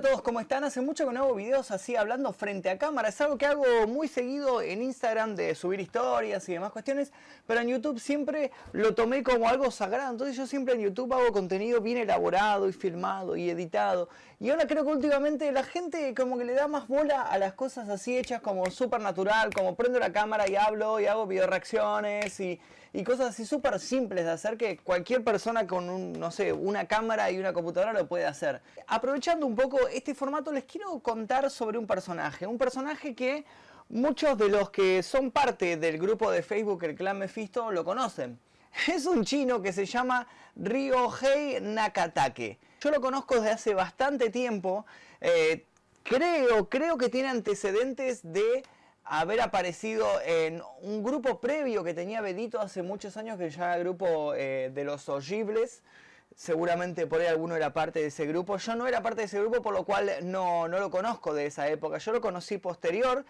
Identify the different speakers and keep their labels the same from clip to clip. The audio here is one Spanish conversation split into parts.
Speaker 1: a todos, ¿cómo están? Hace mucho que no hago videos así hablando frente a cámara. Es algo que hago muy seguido en Instagram de subir historias y demás cuestiones, pero en YouTube siempre lo tomé como algo sagrado. Entonces yo siempre en YouTube hago contenido bien elaborado y filmado y editado. Y ahora creo que últimamente la gente como que le da más bola a las cosas así hechas como súper natural, como prendo la cámara y hablo y hago video reacciones y, y cosas así súper simples de hacer que cualquier persona con un, no sé, una cámara y una computadora lo puede hacer. Aprovechando un poco este formato, les quiero contar sobre un personaje. Un personaje que muchos de los que son parte del grupo de Facebook El Clan Mephisto lo conocen. Es un chino que se llama Ryohei Nakatake. Yo lo conozco desde hace bastante tiempo. Eh, creo, creo que tiene antecedentes de haber aparecido en un grupo previo que tenía Bedito hace muchos años que se llama el grupo eh, de los Ogibles seguramente por ahí alguno era parte de ese grupo. Yo no era parte de ese grupo, por lo cual no, no lo conozco de esa época. Yo lo conocí posterior,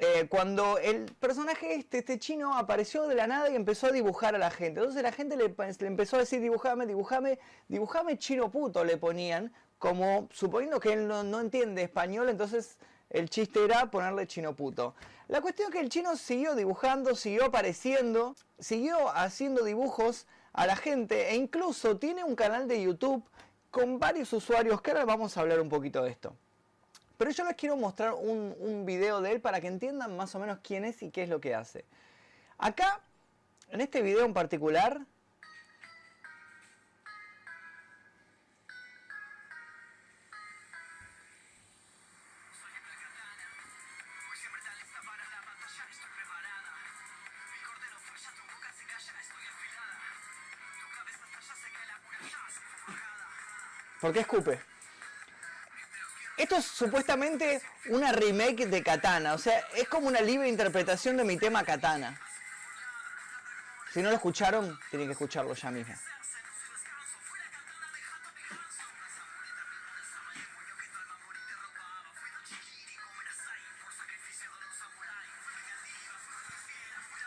Speaker 1: eh, cuando el personaje este, este chino apareció de la nada y empezó a dibujar a la gente. Entonces la gente le, empezó a decir, dibujame, dibujame, dibujame chino puto, le ponían, como suponiendo que él no, no entiende español, entonces el chiste era ponerle chino puto. La cuestión es que el chino siguió dibujando, siguió apareciendo, siguió haciendo dibujos a la gente e incluso tiene un canal de YouTube con varios usuarios que ahora vamos a hablar un poquito de esto. Pero yo les quiero mostrar un, un video de él para que entiendan más o menos quién es y qué es lo que hace. Acá, en este video en particular, ¿Por qué escupe? Esto es supuestamente una remake de Katana, o sea, es como una libre interpretación de mi tema Katana. Si no lo escucharon, tienen que escucharlo ya mismo.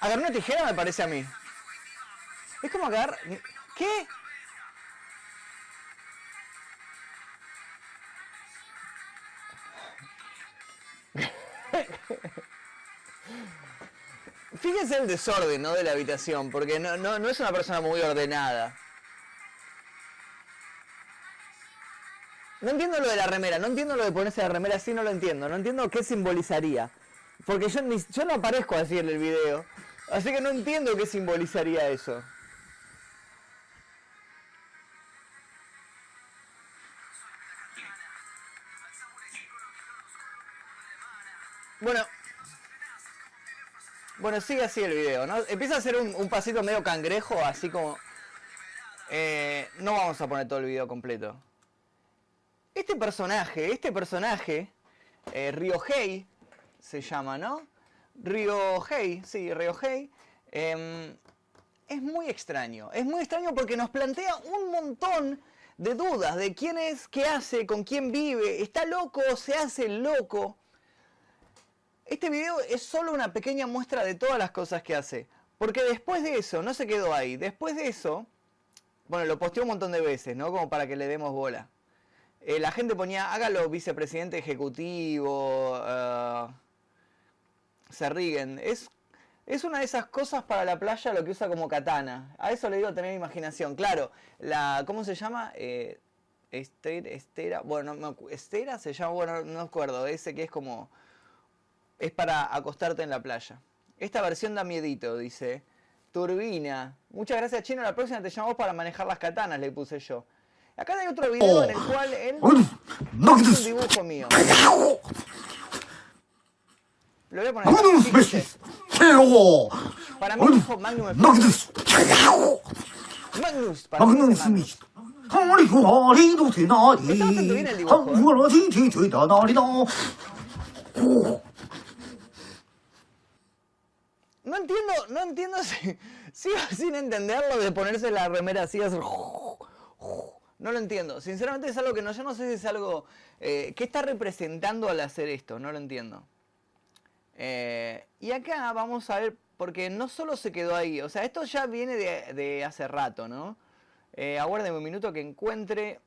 Speaker 1: Agarrar una tijera me parece a mí. Es como agarrar... ¿Qué? Fíjense el desorden ¿no? de la habitación, porque no, no, no es una persona muy ordenada. No entiendo lo de la remera, no entiendo lo de ponerse la remera así, no lo entiendo. No entiendo qué simbolizaría. Porque yo, yo no aparezco así en el video. Así que no entiendo qué simbolizaría eso. Bueno, bueno, sigue así el video, ¿no? Empieza a hacer un, pasito medio cangrejo, así como... Eh, no vamos a poner todo el video completo. Este personaje, este personaje, eh, Ryohei, se llama, ¿no? Ryohei, sí, Ryohei, eh, es muy extraño. Es muy extraño porque nos plantea un montón de dudas de quién es, qué hace, con quién vive, está loco, se hace loco. Este video es solo una pequeña muestra de todas las cosas que hace. Porque después de eso, no se quedó ahí. Después de eso, bueno, lo posteó un montón de veces, ¿no? Como para que le demos bola. Eh, la gente ponía, hágalo vicepresidente ejecutivo, uh, se riguen. Es, es una de esas cosas para la playa lo que usa como katana. A eso le digo tener imaginación. Claro, la, ¿cómo se llama? Eh, estera, bueno, no, estera se llama, bueno, no me acuerdo, ese que es como es para acostarte en la playa. Esta versión da miedito, dice. Turbina. Muchas gracias, Chino. La próxima te llamamos para manejar las katanas, le puse yo. Acá hay otro video en el cual él hace un dibujo mío. Lo voy a poner. Para mí dijo Magnum Magnus. Magnus. Para mí Magnus. Está bastante bien el dibujo. ¿eh? No entiendo, no entiendo si sigo sin entenderlo de ponerse la remera así, No lo entiendo. Sinceramente es algo que no, yo no sé si es algo... Eh, ¿Qué está representando al hacer esto? No lo entiendo. Eh, y acá vamos a ver, porque no solo se quedó ahí, o sea, esto ya viene de, hace rato, ¿no? Eh, aguárdenme un minuto que encuentre...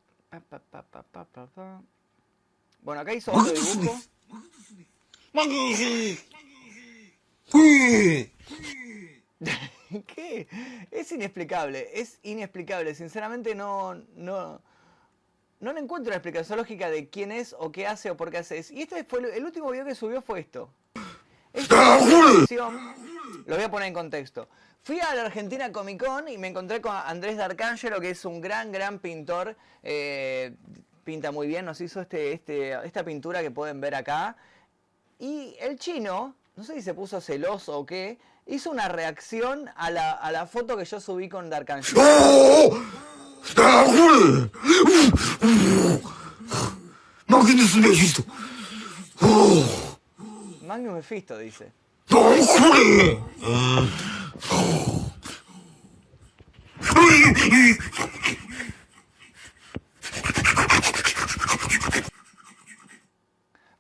Speaker 1: Bueno, acá hizo otro dibujo. ¿Qué? Es inexplicable, es inexplicable. Sinceramente no, no, no le encuentro una explicación lógica de quién es o qué hace o por qué hace. Y este fue el, último video que subió fue esto. Esta lo voy a poner en contexto. Fui a la Argentina Comic Con y me encontré con Andrés D'Arcangelo, que es un gran, gran pintor. Eh, pinta muy bien, nos hizo este, este, esta pintura que pueden ver acá. Y el chino, no sé si se puso celoso o qué, hizo una reacción a la, a la foto que yo subí con D'Arcangelo. Magnus Mephisto. Magnus Mephisto, dice.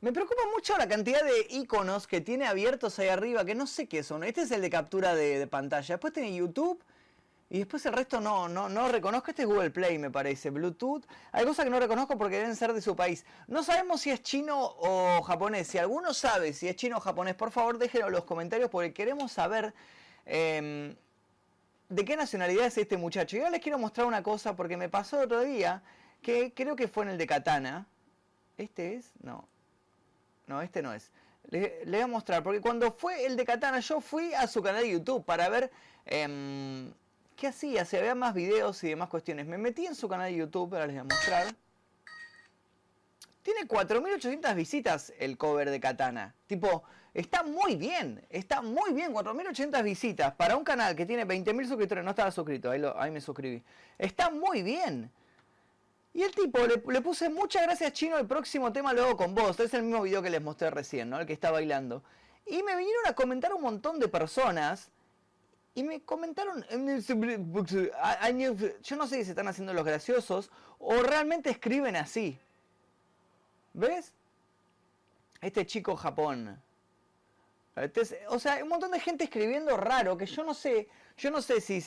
Speaker 1: Me preocupa mucho la cantidad de iconos que tiene abiertos ahí arriba, que no sé qué son. Este es el de captura de, pantalla. Después tiene YouTube, y después el resto no, no, no reconozco. Este es Google Play, me parece. Bluetooth. Hay cosas que no reconozco porque deben ser de su país. No sabemos si es chino o japonés. Si alguno sabe si es chino o japonés, por favor déjenlo en los comentarios porque queremos saber em, de qué nacionalidad es este muchacho. Y ahora les quiero mostrar una cosa porque me pasó el otro día que creo que fue en el de Katana. ¿Este es? No. No, este no es. Le, voy a mostrar, porque cuando fue el de Katana, yo fui a su canal de YouTube para ver em, ¿Qué hacía? Se veía más videos y demás cuestiones. Me metí en su canal de YouTube, ahora les voy a mostrar. Tiene 4.800 visitas el cover de Katana. Tipo, está muy bien, está muy bien, 4.800 visitas para un canal que tiene 20.000 suscriptores. No estaba suscrito, ahí, ahí, me suscribí. Está muy bien. Y el tipo, le, puse muchas gracias chino, el próximo tema luego con vos. Es el mismo video que les mostré recién, ¿no? El que está bailando. Y me vinieron a comentar un montón de personas y me comentaron, yo no sé si se están haciendo los graciosos o realmente escriben así. ¿Ves? Este chico Japón. o sea, un montón de gente escribiendo raro que yo no sé, yo no sé si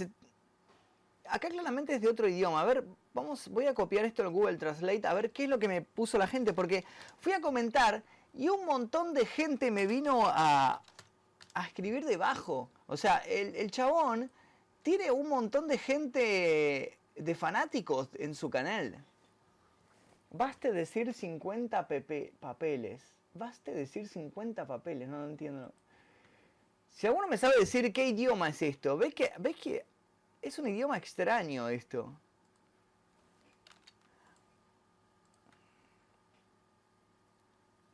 Speaker 1: acá claramente es de otro idioma. A ver, vamos, voy a copiar esto en Google Translate a ver qué es lo que me puso la gente porque fui a comentar y un montón de gente me vino a, a escribir debajo. O sea, el, chabón tiene un montón de gente, de fanáticos en su canal. Baste decir 50 papeles. Baste decir 50 papeles, no lo entiendo. Si alguno me sabe decir qué idioma es esto, ¿ves que, ves que es un idioma extraño esto?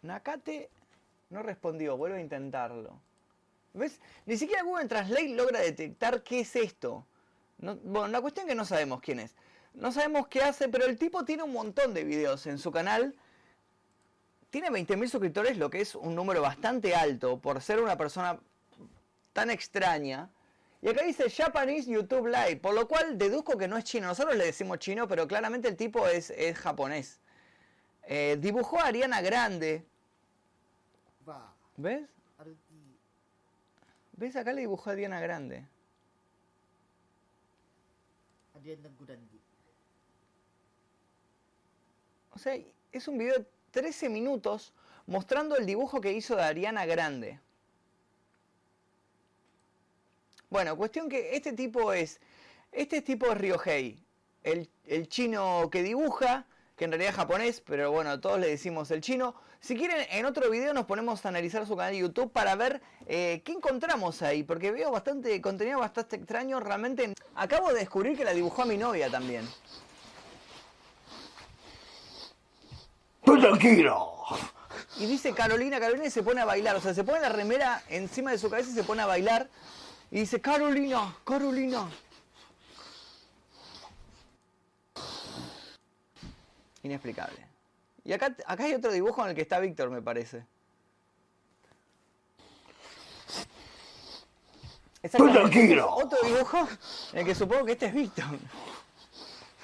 Speaker 1: Nakate no respondió, vuelvo a intentarlo. ¿Ves? Ni siquiera Google Translate logra detectar qué es esto. bueno, la cuestión es que no sabemos quién es. No sabemos qué hace, pero el tipo tiene un montón de videos en su canal. Tiene 20.000 suscriptores, lo que es un número bastante alto por ser una persona tan extraña. Y acá dice Japanese YouTube Live, por lo cual deduzco que no es chino. Nosotros le decimos chino, pero claramente el tipo es, es japonés. Eh, dibujó a Ariana Grande. ¿Ves? ¿Ves? Acá le dibujó a Diana Grande. Diana Grande. O sea, es un video de 13 minutos mostrando el dibujo que hizo de Ariana Grande. Bueno, cuestión que este tipo es. Este tipo es Ryohei. El, el chino que dibuja que en realidad es japonés, pero bueno, todos le decimos el chino. Si quieren, en otro video nos ponemos a analizar su canal de YouTube para ver eh, qué encontramos ahí, porque veo bastante contenido bastante extraño. Realmente, acabo de descubrir que la dibujó a mi novia también. Tranquilo. Y dice Carolina, Carolina se pone a bailar, o sea, se pone la remera encima de su cabeza y se pone a bailar. Y dice, Carolina, Carolina, Inexplicable. Y acá, acá hay otro dibujo en el que está Víctor, me parece. tranquilo! Otro dibujo en el que supongo que este es Víctor.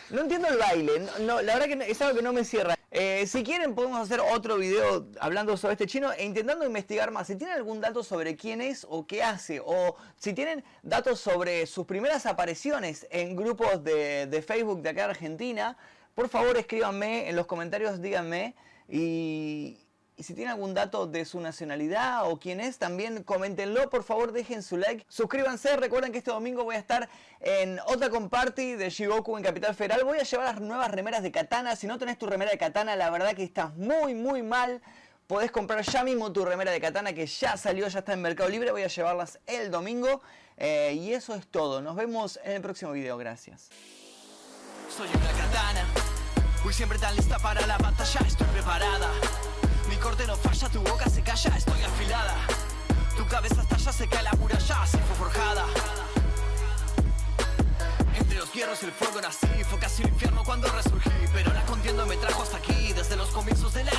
Speaker 1: No entiendo el baile, no, la verdad que es algo que no me cierra. Eh, si quieren podemos hacer otro video hablando sobre este chino e intentando investigar más. Si tienen algún dato sobre quién es o qué hace, o si tienen datos sobre sus primeras apariciones en grupos de, de Facebook de acá de Argentina, por favor escríbanme en los comentarios, díganme Y, y si tienen algún dato de su nacionalidad o quién es, también coméntenlo. Por favor, dejen su like. Suscríbanse. Recuerden que este domingo voy a estar en Otakon Party de Shigoku en Capital Federal. Voy a llevar las nuevas remeras de Katana. Si no tenés tu remera de Katana, la verdad que estás muy, muy mal. Podés comprar ya mismo tu remera de Katana que ya salió, ya está en Mercado Libre. Voy a llevarlas el domingo. Eh, y eso es todo. Nos vemos en el próximo video. Gracias.
Speaker 2: Soy una katana, siempre tan lista para la batalla, estoy preparada. Mi corte no falla, tu boca se calla, estoy afilada. Tu cabeza estalla, se cae la muralla, así fue forjada. Entre los hierros y el fuego nací, fue casi el
Speaker 1: infierno cuando resurgí. Pero la contienda me trajo hasta aquí, desde los comienzos del la...